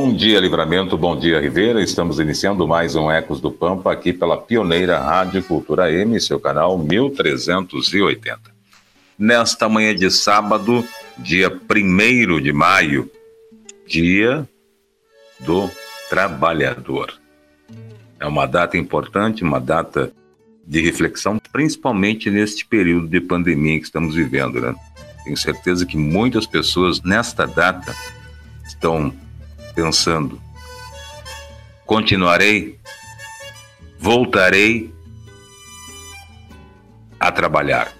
Bom dia, Livramento, bom dia, Ribeira. Estamos iniciando mais um Ecos do Pampa aqui pela pioneira Rádio Cultura M, seu canal 1380. Nesta manhã de sábado, dia 1 de maio, dia do trabalhador. É uma data importante, uma data de reflexão, principalmente neste período de pandemia que estamos vivendo, né? Tenho certeza que muitas pessoas nesta data estão pensando: continuarei, voltarei a trabalhar.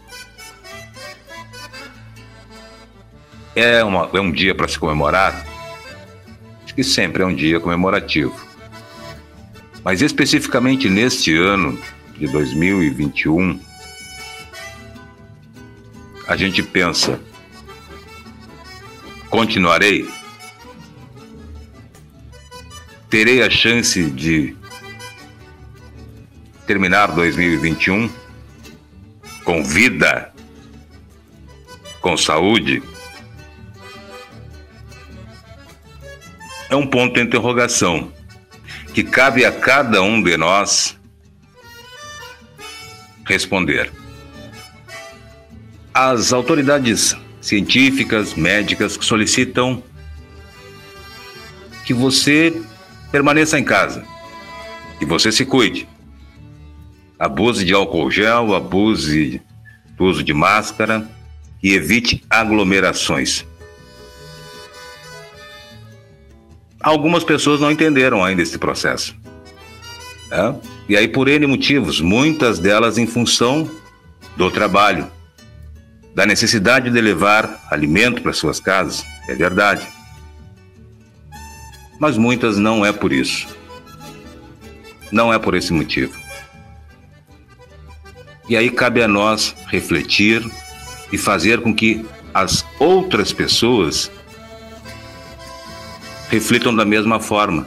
É, uma, é um dia para se comemorar? Acho que sempre é um dia comemorativo. Mas especificamente neste ano de 2021, a gente pensa: continuarei? Terei a chance de terminar 2021 com vida, com saúde? É um ponto de interrogação que cabe a cada um de nós responder. As autoridades científicas, médicas solicitam que você permaneça em casa. E você se cuide. Abuse de álcool gel, abuse do uso de máscara e evite aglomerações. Algumas pessoas não entenderam ainda esse processo. É? E aí, por N motivos, muitas delas em função do trabalho, da necessidade de levar alimento para suas casas, é verdade mas muitas não é por isso. Não é por esse motivo. E aí cabe a nós refletir e fazer com que as outras pessoas reflitam da mesma forma,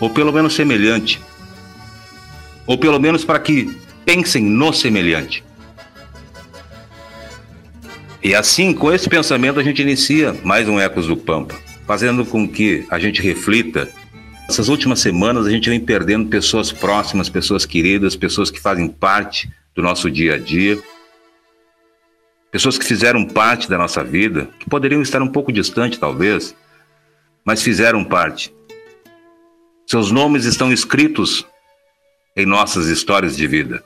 ou pelo menos semelhante, ou pelo menos para que pensem no semelhante. E assim, com esse pensamento, a gente inicia mais um Ecos do Pampa fazendo com que a gente reflita. Essas últimas semanas a gente vem perdendo pessoas próximas, pessoas queridas, pessoas que fazem parte do nosso dia a dia, pessoas que fizeram parte da nossa vida, que poderiam estar um pouco distante talvez, mas fizeram parte. Seus nomes estão escritos em nossas histórias de vida,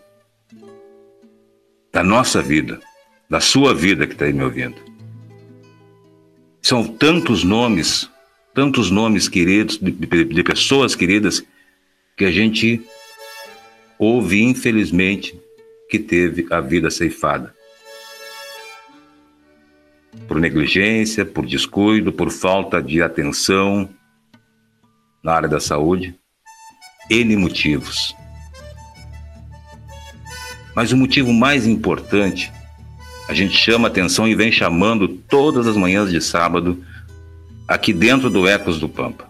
da nossa vida, da sua vida que está aí me ouvindo. São tantos nomes, tantos nomes queridos, de, de pessoas queridas, que a gente ouve, infelizmente, que teve a vida ceifada. Por negligência, por descuido, por falta de atenção na área da saúde, N motivos. Mas o motivo mais importante a gente chama atenção e vem chamando todas as manhãs de sábado aqui dentro do Ecos do Pampa.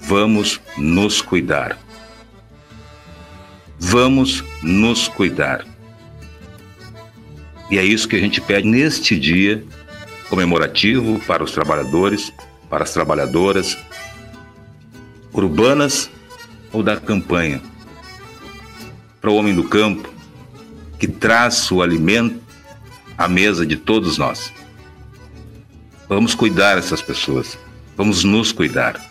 Vamos nos cuidar. Vamos nos cuidar. E é isso que a gente pede neste dia comemorativo para os trabalhadores, para as trabalhadoras urbanas ou da campanha, para o homem do campo, que traz o alimento à mesa de todos nós. Vamos cuidar dessas pessoas, vamos nos cuidar,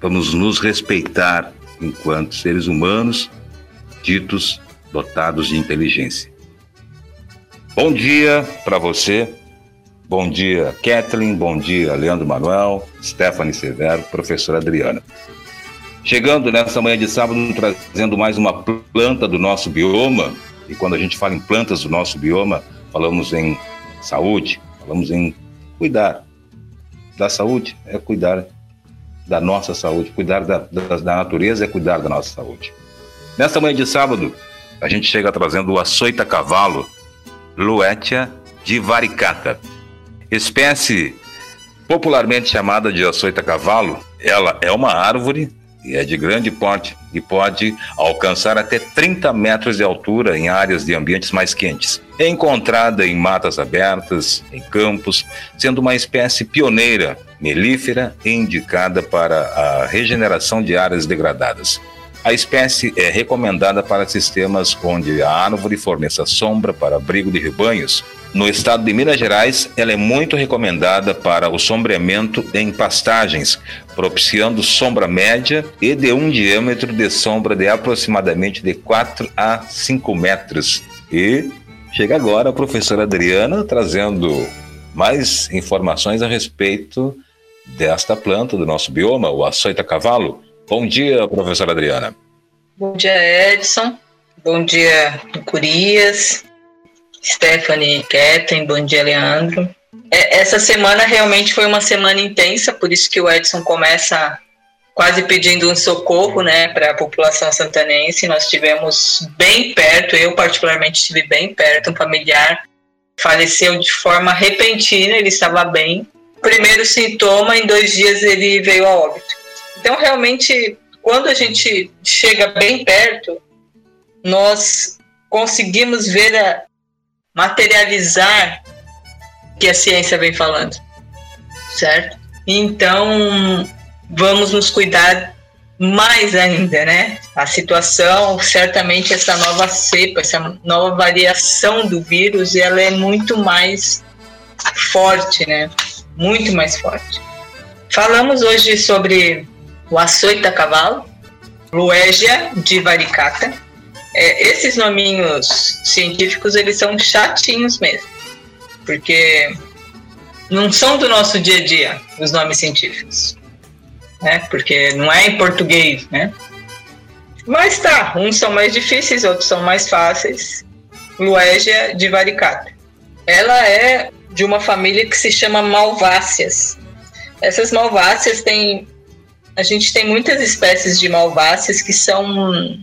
vamos nos respeitar enquanto seres humanos ditos dotados de inteligência. Bom dia para você, bom dia Kathleen, bom dia Leandro Manuel, Stephanie Severo, professora Adriana. Chegando nessa manhã de sábado, trazendo mais uma planta do nosso bioma, e quando a gente fala em plantas do nosso bioma, falamos em saúde, falamos em cuidar. da saúde é cuidar da nossa saúde. Cuidar da, da, da natureza é cuidar da nossa saúde. Nesta manhã de sábado, a gente chega trazendo o açoita cavalo, Luetia divaricata. Espécie popularmente chamada de açoita cavalo, ela é uma árvore e é de grande porte e pode alcançar até 30 metros de altura em áreas de ambientes mais quentes. É encontrada em matas abertas, em campos, sendo uma espécie pioneira, melífera e indicada para a regeneração de áreas degradadas. A espécie é recomendada para sistemas onde a árvore forneça sombra para abrigo de rebanhos. No estado de Minas Gerais, ela é muito recomendada para o sombreamento em pastagens, propiciando sombra média e de um diâmetro de sombra de aproximadamente de 4 a 5 metros. E chega agora a professora Adriana trazendo mais informações a respeito desta planta do nosso bioma, o açoita cavalo. Bom dia, professora Adriana. Bom dia, Edson. Bom dia, Curias. Stephanie Ketten. Bom dia, Leandro. É, essa semana realmente foi uma semana intensa, por isso que o Edson começa quase pedindo um socorro né, para a população santanense. Nós estivemos bem perto, eu particularmente estive bem perto, um familiar faleceu de forma repentina, ele estava bem. Primeiro sintoma, em dois dias ele veio a óbito. Então, realmente, quando a gente chega bem perto, nós conseguimos ver, a, materializar que a ciência vem falando, certo? Então, vamos nos cuidar mais ainda, né? A situação, certamente essa nova cepa, essa nova variação do vírus, ela é muito mais forte, né? Muito mais forte. Falamos hoje sobre o açoita cavalo, Luégia divaricata. É, esses nominhos científicos, eles são chatinhos mesmo, porque não são do nosso dia a dia, os nomes científicos, né? Porque não é em português, né? Mas tá, uns são mais difíceis, outros são mais fáceis. Luégia divaricata. Ela é de uma família que se chama malváceas. Essas malváceas têm a gente tem muitas espécies de malváceas que são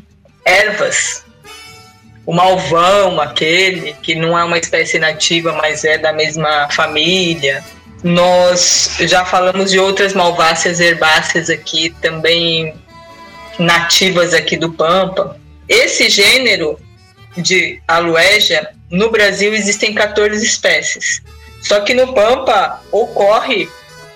ervas. O malvão, aquele, que não é uma espécie nativa, mas é da mesma família. Nós já falamos de outras malváceas herbáceas aqui, também nativas aqui do Pampa. Esse gênero de aloeja, no Brasil existem 14 espécies. Só que no Pampa ocorre,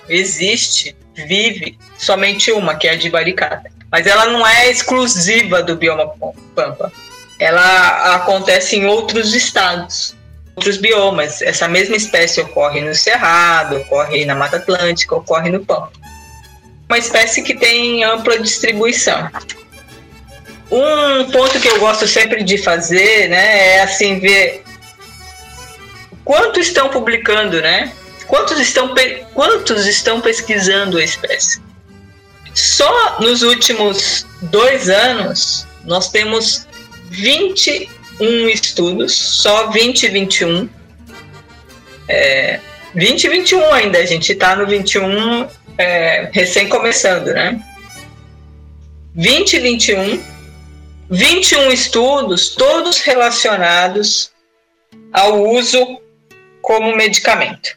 existe vive somente uma, que é a de baricata. Mas ela não é exclusiva do bioma Pampa. Ela acontece em outros estados, outros biomas. Essa mesma espécie ocorre no Cerrado, ocorre na Mata Atlântica, ocorre no Pampa. Uma espécie que tem ampla distribuição. Um ponto que eu gosto sempre de fazer, né, é assim ver quanto estão publicando, né? Quantos estão, quantos estão pesquisando a espécie? Só nos últimos dois anos, nós temos 21 estudos, só 20 21. É, 20 e 21 ainda, a gente está no 21 é, recém começando, né? 20 e 21, 21 estudos, todos relacionados ao uso como medicamento.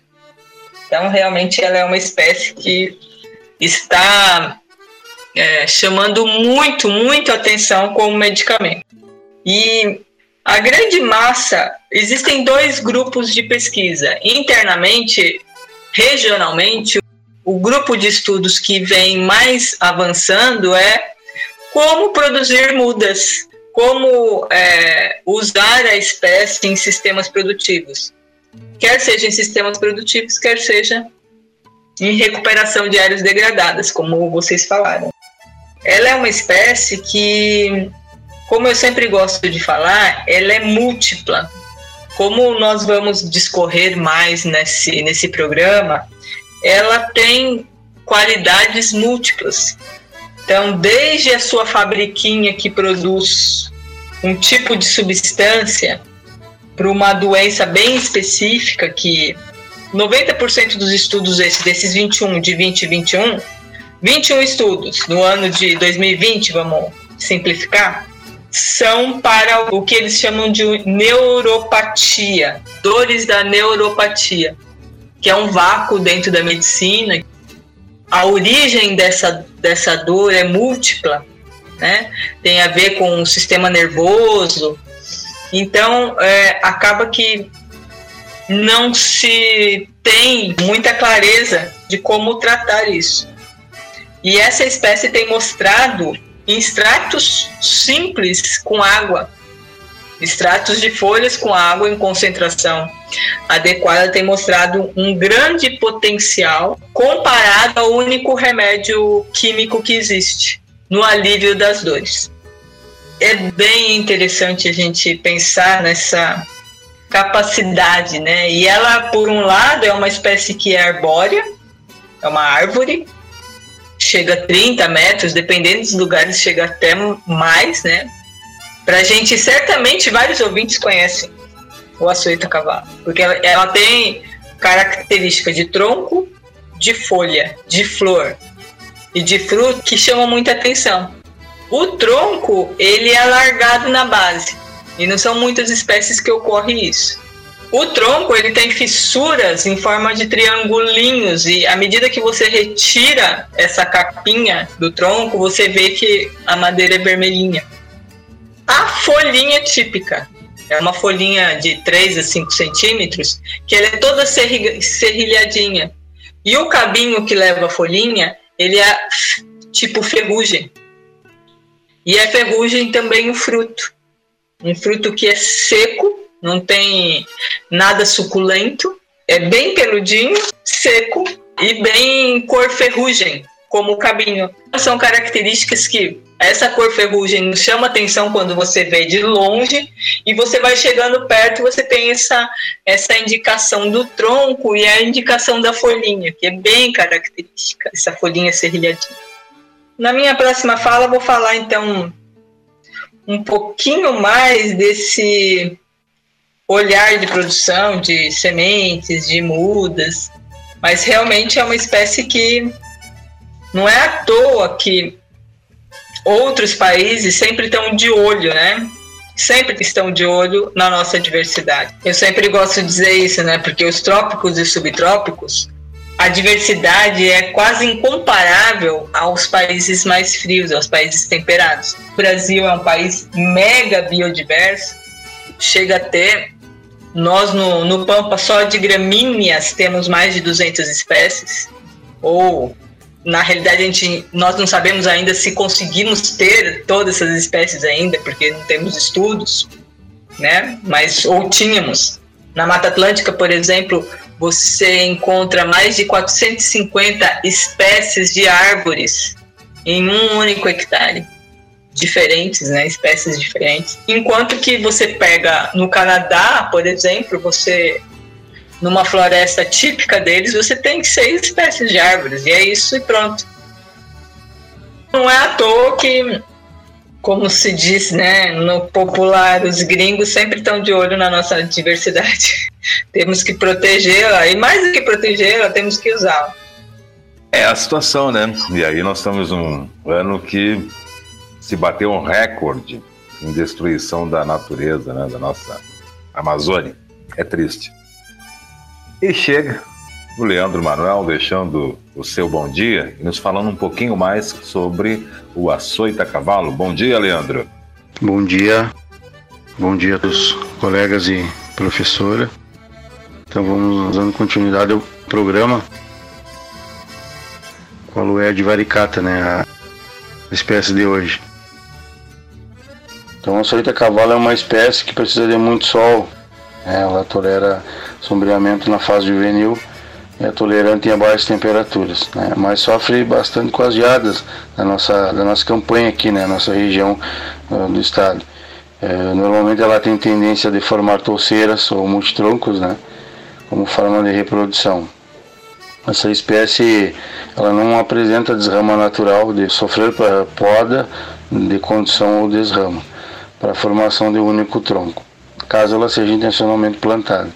Então, realmente, ela é uma espécie que está é, chamando muito, muito atenção como medicamento. E a grande massa, existem dois grupos de pesquisa. Internamente, regionalmente, o grupo de estudos que vem mais avançando é como produzir mudas, como é, usar a espécie em sistemas produtivos quer seja em sistemas produtivos, quer seja em recuperação de áreas degradadas, como vocês falaram. Ela é uma espécie que, como eu sempre gosto de falar, ela é múltipla. Como nós vamos discorrer mais nesse, nesse programa, ela tem qualidades múltiplas. Então, desde a sua fabriquinha que produz um tipo de substância para uma doença bem específica que 90% dos estudos esses, desses 21 de 2021, 21 estudos no ano de 2020, vamos simplificar, são para o que eles chamam de neuropatia, dores da neuropatia, que é um vácuo dentro da medicina. A origem dessa, dessa dor é múltipla, né? tem a ver com o sistema nervoso. Então, é, acaba que não se tem muita clareza de como tratar isso. E essa espécie tem mostrado extratos simples com água, extratos de folhas com água em concentração adequada, tem mostrado um grande potencial comparado ao único remédio químico que existe no alívio das dores. É bem interessante a gente pensar nessa capacidade, né? E ela, por um lado, é uma espécie que é arbórea, é uma árvore, chega a 30 metros, dependendo dos lugares, chega até mais, né? Pra gente, certamente, vários ouvintes conhecem o açoita cavalo, porque ela, ela tem característica de tronco, de folha, de flor e de fruto que chamam muita atenção. O tronco, ele é alargado na base, e não são muitas espécies que ocorre isso. O tronco ele tem fissuras em forma de triangulinhos e à medida que você retira essa capinha do tronco, você vê que a madeira é vermelhinha. A folhinha típica é uma folhinha de 3 a 5 centímetros que ela é toda serrilhadinha. E o cabinho que leva a folhinha, ele é tipo ferrugem. E é ferrugem também o fruto um fruto que é seco, não tem nada suculento, é bem peludinho, seco e bem cor ferrugem, como o cabinho. São características que essa cor ferrugem chama atenção quando você vê de longe e você vai chegando perto, você tem essa, essa indicação do tronco e a indicação da folhinha, que é bem característica, essa folhinha serrilhadinha. Na minha próxima fala, vou falar então um pouquinho mais desse olhar de produção de sementes, de mudas, mas realmente é uma espécie que não é à toa que outros países sempre estão de olho, né? Sempre estão de olho na nossa diversidade. Eu sempre gosto de dizer isso, né? Porque os trópicos e subtrópicos a diversidade é quase incomparável aos países mais frios, aos países temperados. O Brasil é um país mega biodiverso, chega a ter. Nós no, no Pampa só de gramíneas temos mais de 200 espécies, ou na realidade a gente, nós não sabemos ainda se conseguimos ter todas essas espécies ainda, porque não temos estudos, né? Mas ou tínhamos. Na Mata Atlântica, por exemplo, você encontra mais de 450 espécies de árvores em um único hectare. Diferentes, né? Espécies diferentes. Enquanto que você pega no Canadá, por exemplo, você numa floresta típica deles, você tem seis espécies de árvores, e é isso e pronto. Não é à toa que como se diz, né, no popular, os gringos sempre estão de olho na nossa diversidade. temos que protegê-la, e mais do que protegê-la, temos que usá-la. É a situação, né? E aí nós estamos um ano que se bateu um recorde em destruição da natureza, né, da nossa Amazônia. É triste. E chega o Leandro Manuel deixando o seu bom dia e nos falando um pouquinho mais sobre o açoita cavalo. Bom dia, Leandro. Bom dia. Bom dia a todos colegas e professora. Então vamos dando continuidade ao programa. É a de varicata, né? A espécie de hoje. Então a açoita cavalo é uma espécie que precisa de muito sol. Né? Ela tolera sombreamento na fase juvenil é tolerante a baixas temperaturas, né? mas sofre bastante com as geadas da nossa, da nossa campanha aqui, né? nossa região uh, do estado. É, normalmente ela tem tendência de formar touceiras ou multitroncos, né? como forma de reprodução. Essa espécie ela não apresenta desrama natural de sofrer para poda de condição ou desrama para a formação de um único tronco, caso ela seja intencionalmente plantada.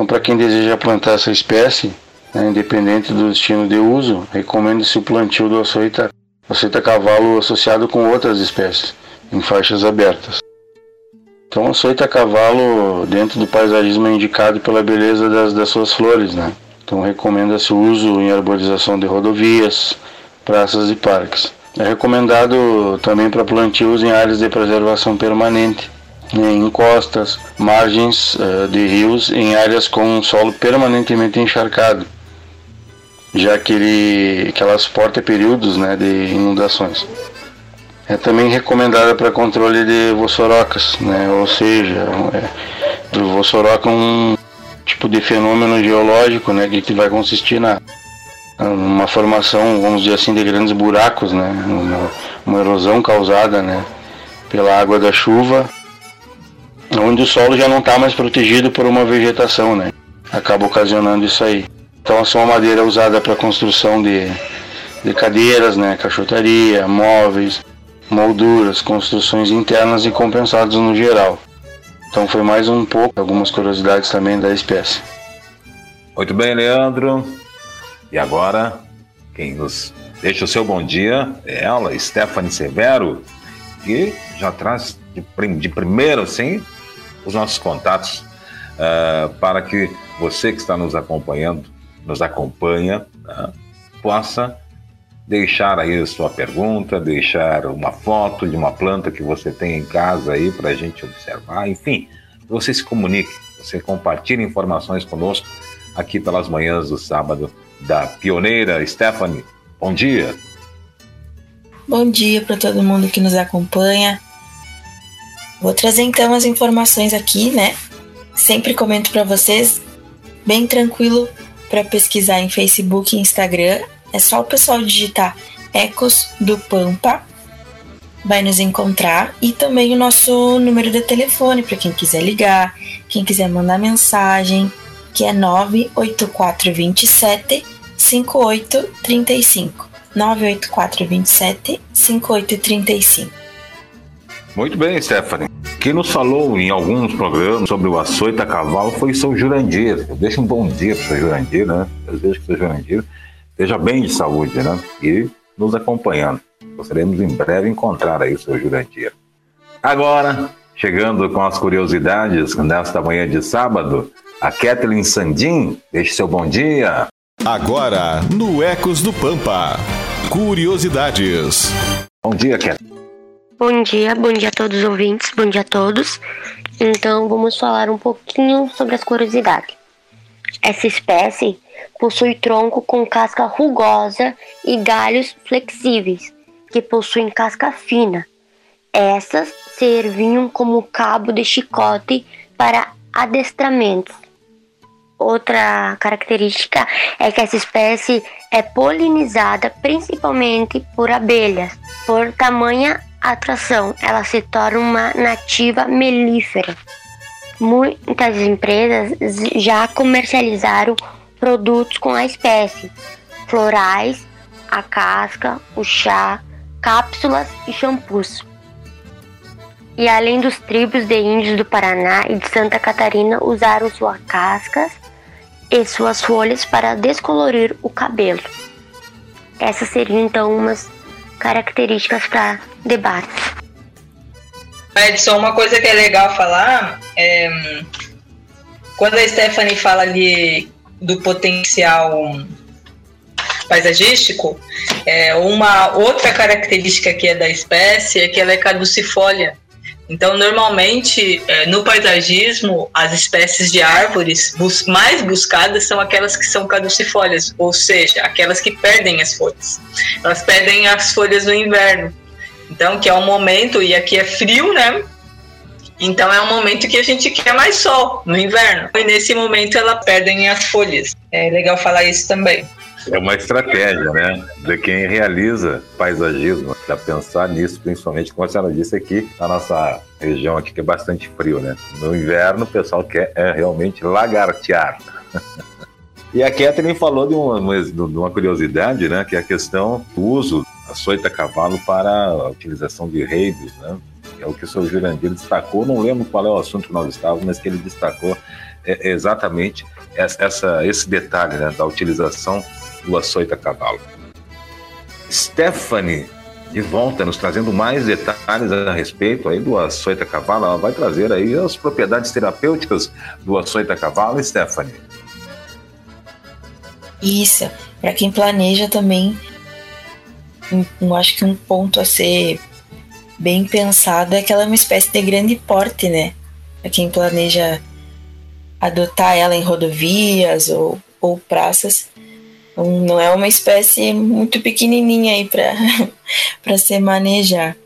Então, para quem deseja plantar essa espécie, né, independente do destino de uso, recomenda-se o plantio do açoita, açoita cavalo associado com outras espécies, em faixas abertas. Então, o açoita cavalo, dentro do paisagismo, é indicado pela beleza das, das suas flores, né? Então, recomenda-se o uso em arborização de rodovias, praças e parques. É recomendado também para plantios em áreas de preservação permanente, em encostas, margens uh, de rios, em áreas com solo permanentemente encharcado, já que, ele, que ela suporta períodos né, de inundações. É também recomendada para controle de vossorocas, né, ou seja, é, o vossoroca um tipo de fenômeno geológico né, que vai consistir na uma formação, vamos dizer assim, de grandes buracos, né, uma, uma erosão causada né, pela água da chuva onde o solo já não está mais protegido por uma vegetação, né? Acaba ocasionando isso aí. Então essa é uma madeira usada para construção de, de cadeiras, né? Caixotaria, móveis, molduras, construções internas e compensados no geral. Então foi mais um pouco, algumas curiosidades também da espécie. Muito bem, Leandro. E agora, quem nos deixa o seu bom dia é ela, Stephanie Severo, que já traz de, de primeiro, assim, os nossos contatos uh, para que você que está nos acompanhando, nos acompanha, uh, possa deixar aí a sua pergunta, deixar uma foto de uma planta que você tem em casa aí para a gente observar, enfim, você se comunique, você compartilhe informações conosco aqui pelas manhãs do sábado da pioneira Stephanie. Bom dia. Bom dia para todo mundo que nos acompanha. Vou trazer então as informações aqui, né? Sempre comento para vocês, bem tranquilo para pesquisar em Facebook e Instagram. É só o pessoal digitar Ecos do Pampa, vai nos encontrar e também o nosso número de telefone para quem quiser ligar, quem quiser mandar mensagem, que é 98427 5835. 98427 5835. Muito bem, Stephanie. Quem nos falou em alguns programas sobre o açoite a cavalo foi o seu Jurandir. Deixa um bom dia para o seu Jurandir, né? Desejo que o seu Jurandir esteja bem de saúde, né? E nos acompanhando. Gostaríamos em breve encontrar aí o seu Jurandir. Agora, chegando com as curiosidades nesta manhã de sábado, a Kathleen Sandim, deixe seu bom dia. Agora, no Ecos do Pampa, curiosidades. Bom dia, Kathleen. Bom dia, bom dia a todos os ouvintes, bom dia a todos. Então vamos falar um pouquinho sobre as curiosidades. Essa espécie possui tronco com casca rugosa e galhos flexíveis, que possuem casca fina. Essas serviam como cabo de chicote para adestramentos. Outra característica é que essa espécie é polinizada principalmente por abelhas, por tamanha atração, ela se torna uma nativa melífera. Muitas empresas já comercializaram produtos com a espécie, florais, a casca, o chá, cápsulas e shampoos. E além dos tribos de índios do Paraná e de Santa Catarina usaram suas cascas e suas folhas para descolorir o cabelo. Essas seriam então umas características para debate. Edson, uma coisa que é legal falar é quando a Stephanie fala ali do potencial paisagístico, é, uma outra característica que é da espécie é que ela é caducifólia. Então, normalmente, é, no paisagismo, as espécies de árvores mais buscadas são aquelas que são caducifólias, ou seja, aquelas que perdem as folhas. Elas perdem as folhas no inverno. Então, que é um momento, e aqui é frio, né? Então é um momento que a gente quer mais sol no inverno. E nesse momento elas perdem as folhas. É legal falar isso também. É uma estratégia, né? De quem realiza paisagismo, para pensar nisso, principalmente, como a senhora disse aqui, na nossa região aqui, que é bastante frio, né? No inverno, o pessoal quer é, realmente lagartear. e a Catherine falou de uma, de uma curiosidade, né? Que é a questão do uso açoita cavalo para a utilização de reinos, né? É o que o seu Jurandir destacou, não lembro qual é o assunto que nós estávamos, mas que ele destacou é exatamente essa, esse detalhe né, da utilização do açoita cavalo. Stephanie, de volta, nos trazendo mais detalhes a respeito aí do açoita cavalo, ela vai trazer aí as propriedades terapêuticas do açoita cavalo, Stephanie. Isso, para quem planeja também, acho que um ponto a ser bem pensado é que ela é uma espécie de grande porte, né? Para quem planeja adotar ela em rodovias ou, ou praças, não é uma espécie muito pequenininha aí para se manejar.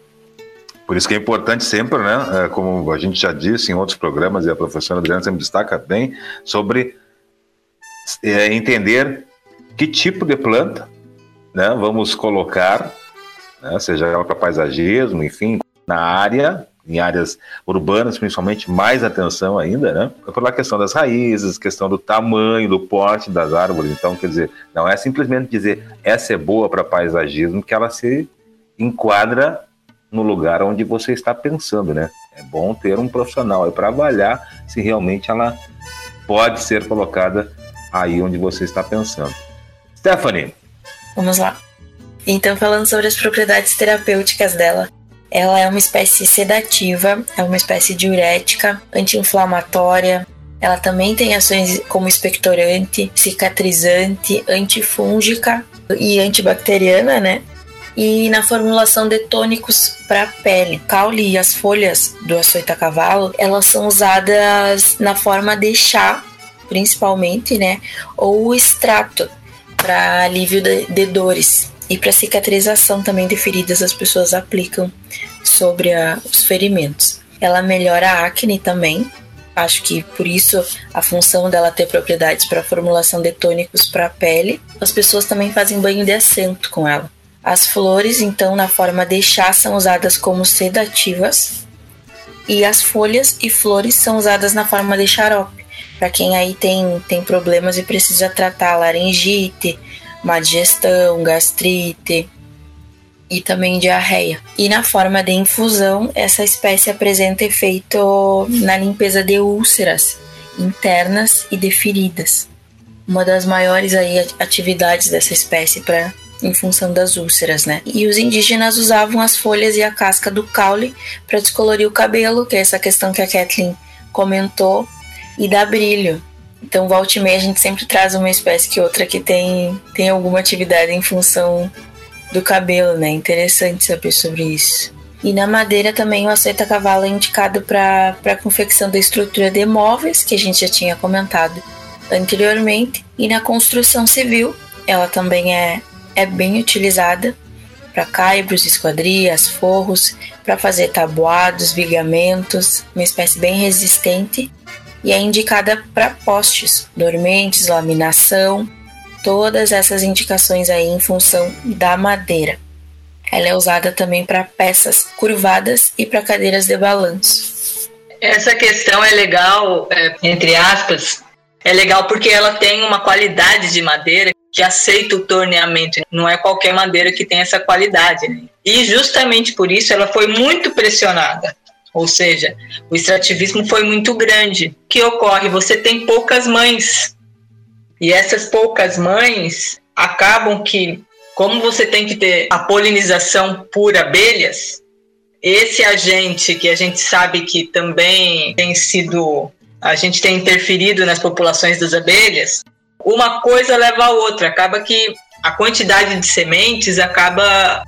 Por isso que é importante sempre, né, é, como a gente já disse em outros programas e a professora Adriana sempre destaca bem, sobre é, entender que tipo de planta né, vamos colocar, né, seja ela para paisagismo, enfim, na área em áreas urbanas, principalmente, mais atenção ainda, né? Pela questão das raízes, questão do tamanho, do porte das árvores. Então, quer dizer, não é simplesmente dizer essa é boa para paisagismo, que ela se enquadra no lugar onde você está pensando, né? É bom ter um profissional para avaliar se realmente ela pode ser colocada aí onde você está pensando. Stephanie. Vamos lá. Então, falando sobre as propriedades terapêuticas dela, ela é uma espécie sedativa, é uma espécie diurética, anti-inflamatória. Ela também tem ações como expectorante, cicatrizante, antifúngica e antibacteriana, né? E na formulação de tônicos para pele. Caule e as folhas do açoita cavalo, elas são usadas na forma de chá, principalmente, né? Ou extrato para alívio de, de dores. E para cicatrização também de feridas, as pessoas aplicam sobre a, os ferimentos. Ela melhora a acne também. Acho que por isso a função dela ter propriedades para formulação de tônicos para a pele. As pessoas também fazem banho de assento com ela. As flores, então, na forma de chá, são usadas como sedativas. E as folhas e flores são usadas na forma de xarope. Para quem aí tem, tem problemas e precisa tratar laringite, má digestão, gastrite e também diarreia. E na forma de infusão, essa espécie apresenta efeito na limpeza de úlceras internas e de feridas. Uma das maiores aí atividades dessa espécie para em função das úlceras, né? E os indígenas usavam as folhas e a casca do caule para descolorir o cabelo, que é essa questão que a Kathleen comentou, e dar brilho. Então, volta e meia, a gente sempre traz uma espécie que outra que tem, tem alguma atividade em função do cabelo, né? Interessante saber sobre isso. E na madeira também o açoita cavalo é indicado para a confecção da estrutura de móveis, que a gente já tinha comentado anteriormente. E na construção civil, ela também é, é bem utilizada para caibros, esquadrias, forros, para fazer tabuados, vigamentos, uma espécie bem resistente e é indicada para postes, dormentes, laminação, todas essas indicações aí em função da madeira. Ela é usada também para peças curvadas e para cadeiras de balanço. Essa questão é legal, é, entre aspas, é legal porque ela tem uma qualidade de madeira que aceita o torneamento. Não é qualquer madeira que tem essa qualidade. Né? E justamente por isso ela foi muito pressionada. Ou seja, o extrativismo foi muito grande. O que ocorre? Você tem poucas mães. E essas poucas mães acabam que, como você tem que ter a polinização por abelhas, esse agente que a gente sabe que também tem sido, a gente tem interferido nas populações das abelhas, uma coisa leva a outra. Acaba que a quantidade de sementes acaba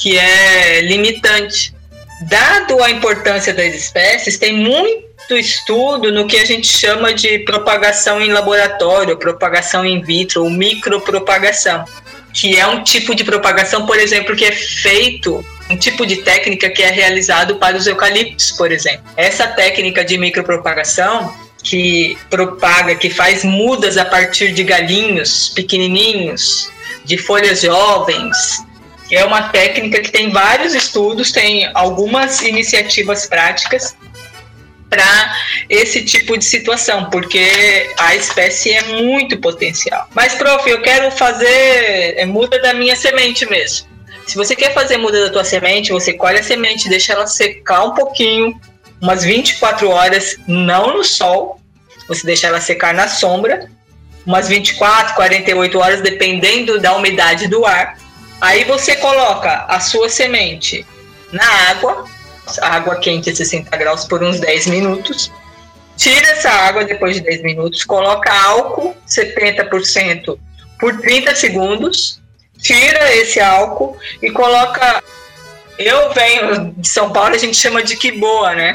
que é limitante. Dado a importância das espécies, tem muito estudo no que a gente chama de propagação em laboratório, propagação in vitro, ou micropropagação, que é um tipo de propagação, por exemplo, que é feito um tipo de técnica que é realizado para os eucaliptos, por exemplo. Essa técnica de micropropagação que propaga, que faz mudas a partir de galinhos pequenininhos, de folhas jovens, é uma técnica que tem vários estudos, tem algumas iniciativas práticas para esse tipo de situação, porque a espécie é muito potencial. Mas, prof, eu quero fazer é, muda da minha semente mesmo. Se você quer fazer muda da tua semente, você colhe a semente, deixa ela secar um pouquinho, umas 24 horas, não no sol, você deixa ela secar na sombra, umas 24, 48 horas, dependendo da umidade do ar. Aí você coloca a sua semente na água, água quente a 60 graus por uns 10 minutos. Tira essa água depois de 10 minutos, coloca álcool 70% por 30 segundos, tira esse álcool e coloca. Eu venho de São Paulo, a gente chama de que boa, né?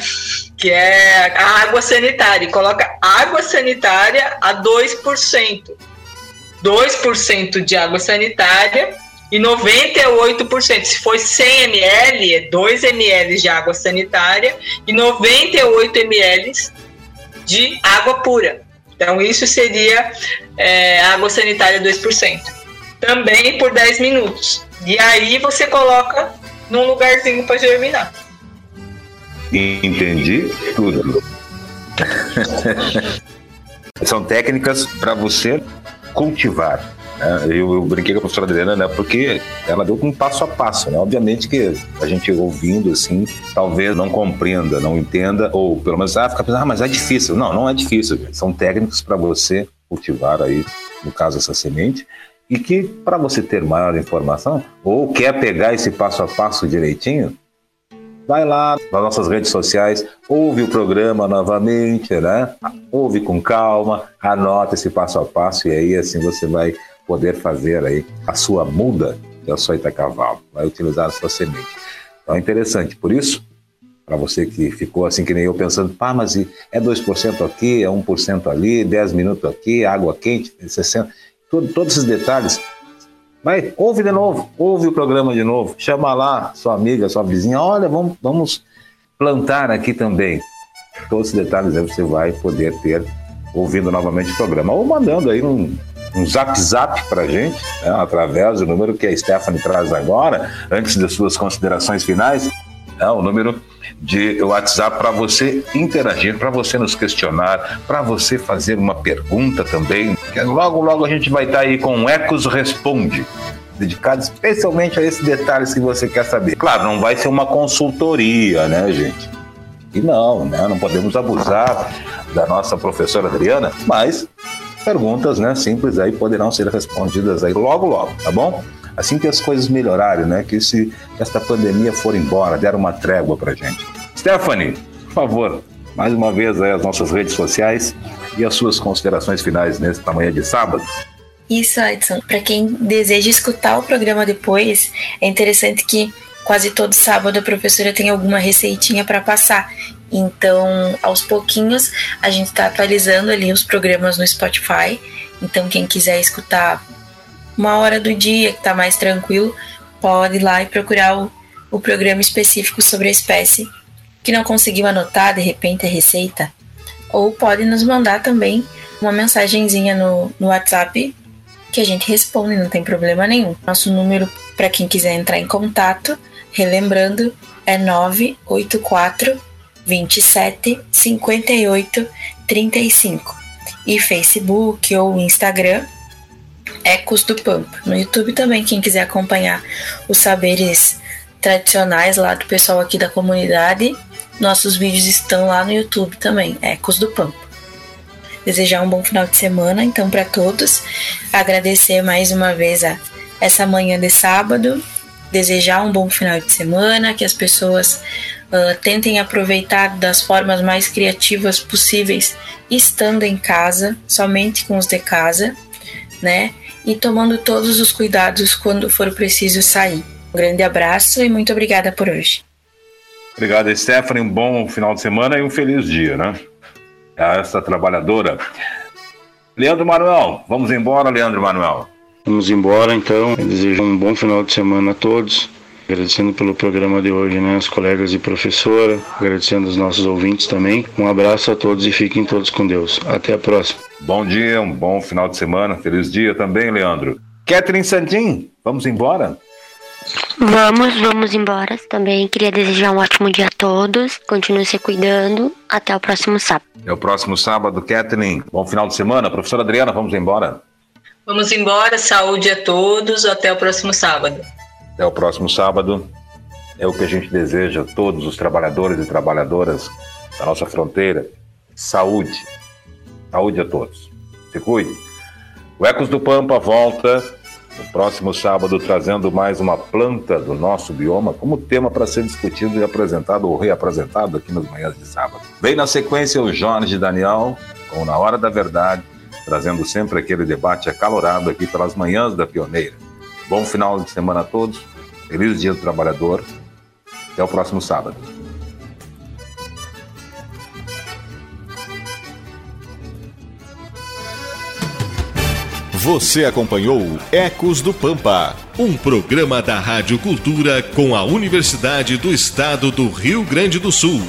Que é a água sanitária. E coloca água sanitária a 2%. 2% de água sanitária e 98%. Se for 100 ml, é 2 ml de água sanitária e 98 ml de água pura. Então, isso seria é, água sanitária 2%. Também por 10 minutos. E aí você coloca num lugarzinho para germinar. Entendi tudo. São técnicas para você cultivar é, eu, eu, brinquei com a professora Adriana, né? Porque ela deu um passo a passo, né? Obviamente que a gente ouvindo assim, talvez não compreenda, não entenda, ou pelo menos ah, fica pensando, ah, mas é difícil. Não, não é difícil. São técnicas para você cultivar aí, no caso, essa semente, e que para você ter maior informação, ou quer pegar esse passo a passo direitinho, vai lá nas nossas redes sociais, ouve o programa novamente, né? Ouve com calma, anota esse passo a passo e aí assim você vai poder fazer aí a sua muda de açoita cavalo, vai utilizar a sua semente. Então é interessante, por isso, para você que ficou assim que nem eu pensando, pá, mas é 2% aqui, é 1% ali, 10 minutos aqui, água quente, 60, tudo, todos esses detalhes, vai, ouve de novo, ouve o programa de novo, chama lá sua amiga, sua vizinha, olha, vamos, vamos plantar aqui também. Todos esses detalhes aí você vai poder ter ouvindo novamente o programa, ou mandando aí um, um zap zap para gente, né, através do número que a Stephanie traz agora, antes das suas considerações finais, é o número de WhatsApp para você interagir, para você nos questionar, para você fazer uma pergunta também. Logo, logo a gente vai estar tá aí com o Ecos Responde, dedicado especialmente a esses detalhes que você quer saber. Claro, não vai ser uma consultoria, né, gente? E não, né? Não podemos abusar da nossa professora Adriana, mas perguntas, né, simples aí poderão ser respondidas aí logo logo, tá bom? Assim que as coisas melhorarem, né, que se esta pandemia for embora, der uma trégua pra gente. Stephanie, por favor, mais uma vez aí as nossas redes sociais e as suas considerações finais nesta manhã de sábado. Isso, Edson. Para quem deseja escutar o programa depois, é interessante que quase todo sábado a professora tem alguma receitinha para passar. Então, aos pouquinhos, a gente está atualizando ali os programas no Spotify. Então, quem quiser escutar uma hora do dia, que está mais tranquilo, pode ir lá e procurar o, o programa específico sobre a espécie que não conseguiu anotar, de repente, a receita. Ou pode nos mandar também uma mensagenzinha no, no WhatsApp que a gente responde, não tem problema nenhum. Nosso número para quem quiser entrar em contato, relembrando, é 984 27 58 35 e Facebook ou Instagram Ecos do Pampa. No YouTube também, quem quiser acompanhar os saberes tradicionais lá do pessoal aqui da comunidade, nossos vídeos estão lá no YouTube também, Ecos do Pampa. Desejar um bom final de semana, então, para todos. Agradecer mais uma vez a essa manhã de sábado. Desejar um bom final de semana, que as pessoas uh, tentem aproveitar das formas mais criativas possíveis, estando em casa, somente com os de casa, né? E tomando todos os cuidados quando for preciso sair. Um grande abraço e muito obrigada por hoje. Obrigado, Stephanie. Um bom final de semana e um feliz dia, né? A essa trabalhadora. Leandro Manuel, vamos embora, Leandro Manuel. Vamos embora, então. Eu desejo um bom final de semana a todos. Agradecendo pelo programa de hoje, né, os colegas e professora, agradecendo os nossos ouvintes também. Um abraço a todos e fiquem todos com Deus. Até a próxima. Bom dia, um bom final de semana, feliz dia também, Leandro. Catherine Santin, vamos embora? Vamos, vamos embora. Também queria desejar um ótimo dia a todos. Continue se cuidando. Até o próximo sábado. É o próximo sábado, Kathleen. Bom final de semana. Professora Adriana, vamos embora. Vamos embora. Saúde a todos. Até o próximo sábado. Até o próximo sábado. É o que a gente deseja a todos os trabalhadores e trabalhadoras da nossa fronteira. Saúde. Saúde a todos. Se cuide. O Ecos do Pampa volta no próximo sábado, trazendo mais uma planta do nosso bioma como tema para ser discutido e apresentado ou reapresentado aqui nas manhãs de sábado. Vem na sequência o Jorge Daniel, com Na Hora da Verdade, trazendo sempre aquele debate acalorado aqui pelas manhãs da Pioneira. Bom final de semana a todos, feliz Dia do Trabalhador, até o próximo sábado. Você acompanhou Ecos do Pampa, um programa da Rádio Cultura com a Universidade do Estado do Rio Grande do Sul.